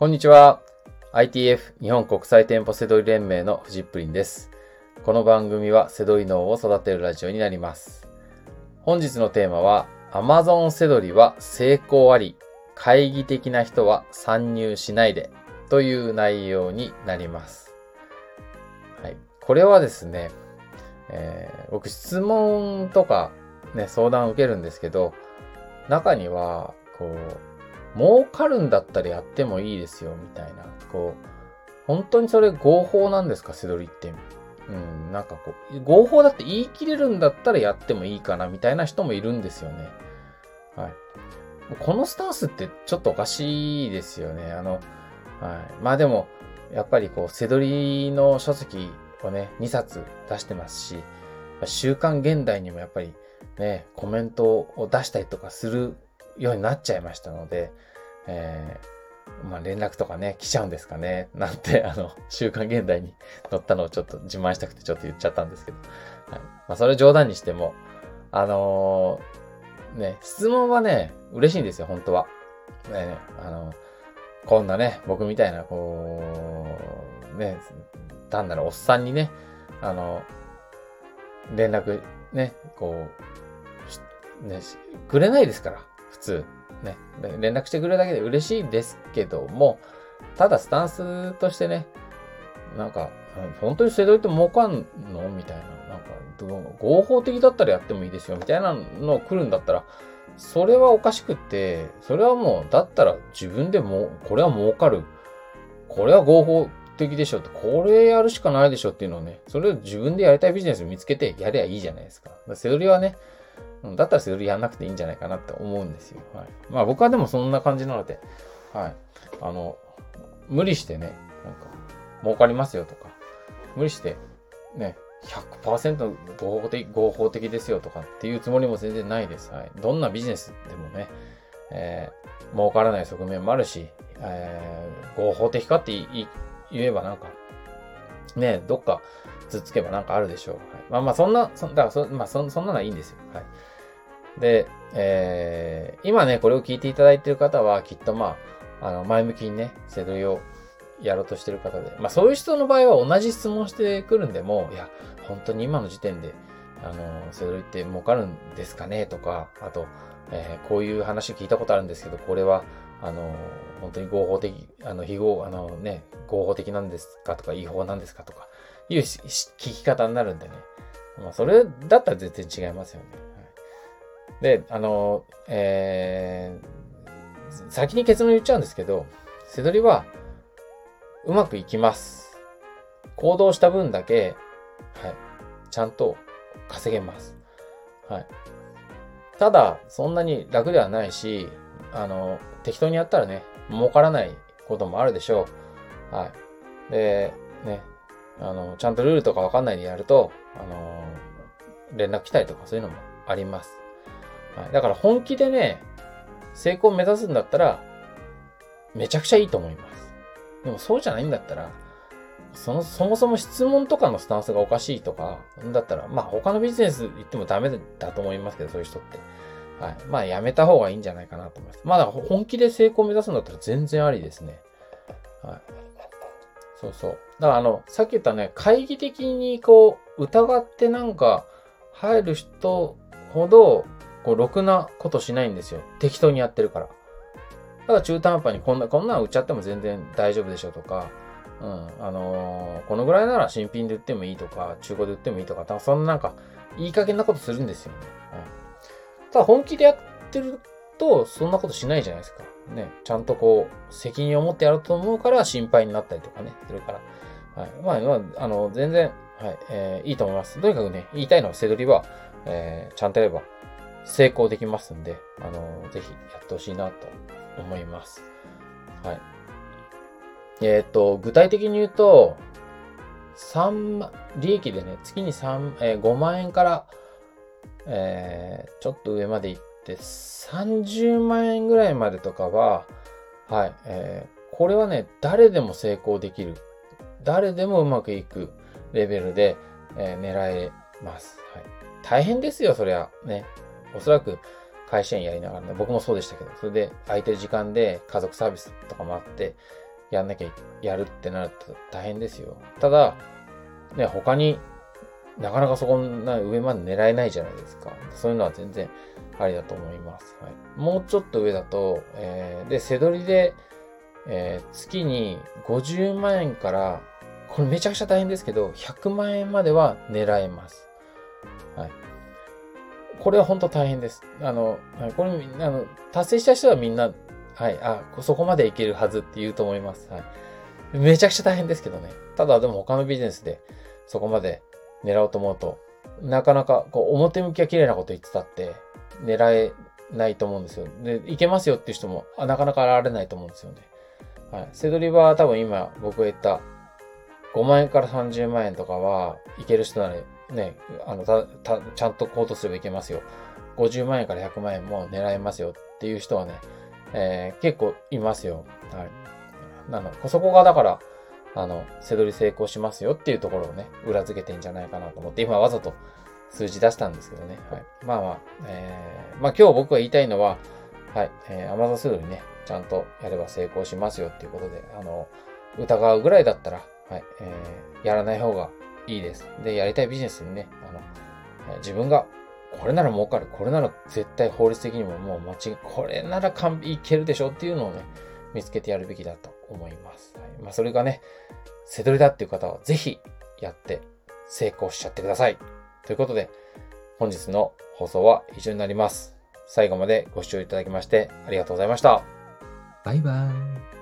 こんにちは。ITF 日本国際店舗セドリ連盟のフジップリンです。この番組はセドリ脳を育てるラジオになります。本日のテーマは Amazon セドリは成功あり、懐疑的な人は参入しないでという内容になります。はい。これはですね、えー僕質問とかね、相談を受けるんですけど、中には、こう、儲かるんだったらやってもいいですよ、みたいな。こう、本当にそれ合法なんですか、セドリって。うん、なんかこう、合法だって言い切れるんだったらやってもいいかな、みたいな人もいるんですよね。はい。このスタンスってちょっとおかしいですよね。あの、はい。まあでも、やっぱりこう、セドリの書籍をね、2冊出してますし、週刊現代にもやっぱりね、コメントを出したりとかするようになっちゃいましたので、えーまあ連絡とかね、来ちゃうんですかね、なんて、あの、週刊現代に載ったのをちょっと自慢したくてちょっと言っちゃったんですけど、はい。まあそれ冗談にしても、あのーね、質問はね、嬉しいんですよ、本当は。ね、あの、こんなね、僕みたいな、こう、ね、単なるおっさんにね、あの、連絡、ね、こう、ね、くれないですから、普通。ね、連絡してくれるだけで嬉しいですけども、ただスタンスとしてね、なんか、本当にセドリって儲かんの？みたいな。なんか、合法的だったらやってもいいですよ、みたいなの来るんだったら、それはおかしくって、それはもう、だったら自分でも、これは儲かる。これは合法的でしょって、これやるしかないでしょっていうのをね、それを自分でやりたいビジネスを見つけてやりゃいいじゃないですか。セドリはね、だったらセドリやんなくていいんじゃないかなって思うんですよ。はい。まあ僕はでもそんな感じなので、はい。あの、無理してね、なんか、儲かりますよとか、無理して、ね、100%合法的、合法的ですよとかっていうつもりも全然ないです。はい。どんなビジネスでもね、えー儲からない側面もあるし、えー合法的かって言えばなんか、ね、どっかつっつけばなんかあるでしょう。はい、まあまあそんな、そだからそ、まあそそんなのはいいんですよ。はい。で、えー今ね、これを聞いていただいている方は、きっとまあ、あの、前向きにね、セドリをやろうとしてる方で、まあそういう人の場合は同じ質問してくるんでも、いや、本当に今の時点で、あの、セドリって儲かるんですかねとか、あと、えーこういう話聞いたことあるんですけど、これは、あの、本当に合法的、あの、非合、あのね、合法的なんですかとか、違法なんですかとか、いう聞き方になるんでね。まあ、それだったら全然違いますよね。はい、で、あの、えー先に結論言っちゃうんですけど、セドリは、うまくいきます。行動した分だけ、はい、ちゃんと稼げます。はい。ただ、そんなに楽ではないし、あの、適当にやったらね、儲からないこともあるでしょう。はい。で、ね、あの、ちゃんとルールとかわかんないでやると、あの、連絡来たりとかそういうのもあります。はい。だから本気でね、成功を目指すんだったら、めちゃくちゃいいと思います。でもそうじゃないんだったら、その、そもそも質問とかのスタンスがおかしいとか、だったら、まあ他のビジネス行ってもダメだと思いますけど、そういう人って。はい。まあやめた方がいいんじゃないかなと思います。まあだから本気で成功を目指すんだったら全然ありですね。はい。そうそう。だからあの、さっき言ったね、懐疑的にこう、疑ってなんか入る人ほど、こう、ろくなことしないんですよ。適当にやってるから。ただ中途半端にこんな、こんなん売っちゃっても全然大丈夫でしょとか、うん、あのーこのぐらいなら新品で売ってもいいとか、中古で売ってもいいとか、たそんななんか、いい加減なことするんですよね。はい。ただ本気でやってると、そんなことしないじゃないですか。ね。ちゃんとこう、責任を持ってやると思うから心配になったりとかね、するから。はい。まあ、まあ、あの、全然、はい、えーいいと思います。とにかくね、言いたいのは、セドリは、えーちゃんとやれば、成功できますんで、あの、ぜひやってほしいなと思います。はい。えっ、と、具体的に言うと、3、利益でね、月に3、えー5万円から、えーちょっと上まで行って、30万円ぐらいまでとかは、はい、えーこれはね、誰でも成功できる。誰でもうまくいくレベルで、えー狙えます。はい。大変ですよ、そりゃ。ね。おそらく会社員やりながらね、僕もそうでしたけど、それで空いてる時間で家族サービスとかもあって、やんなきゃ、やるってなると大変ですよ。ただ、ね、他になかなかそこな上まで狙えないじゃないですか。そういうのは全然ありだと思います。はい、もうちょっと上だと、えー、で、背取りで、えー、月に50万円から、これめちゃくちゃ大変ですけど、100万円までは狙えます。はい。これは本当大変です。あの、これ、あの、達成した人はみんな、はい、あ、そこまでいけるはずって言うと思います。はい。めちゃくちゃ大変ですけどね。ただでも他のビジネスでそこまで狙おうと思うと、なかなか、こう、表向きは綺麗なこと言ってたって、狙えないと思うんですよ。で、いけますよっていう人も、なかなか現れないと思うんですよね。はい。セドリは多分今、僕が言った5万円から30万円とかは、いける人ならね、あの、た、た、ちゃんと行動すればいけますよ。50万円から100万円も狙えますよっていう人はね、えー、結構いますよ。はい。なの、そこがだから、あの、背取り成功しますよっていうところをね、裏付けてんじゃないかなと思って、今わざと数字出したんですけどね。はい。まあまあ、えー、まあ今日僕が言いたいのは、はい、えー、アマゾンセドリね、ちゃんとやれば成功しますよっていうことで、あの、疑うぐらいだったら、はい、えー、やらない方がいいです。で、やりたいビジネスにね、あの、自分が、これなら儲かる、これなら絶対法律的にももう間違い、これなら完璧いけるでしょっていうのをね、見つけてやるべきだと思います。はい、まあ、それがね、せどりだっていう方はぜひやって成功しちゃってください。ということで、本日の放送は以上になります。最後までご視聴いただきましてありがとうございました。バイバイ。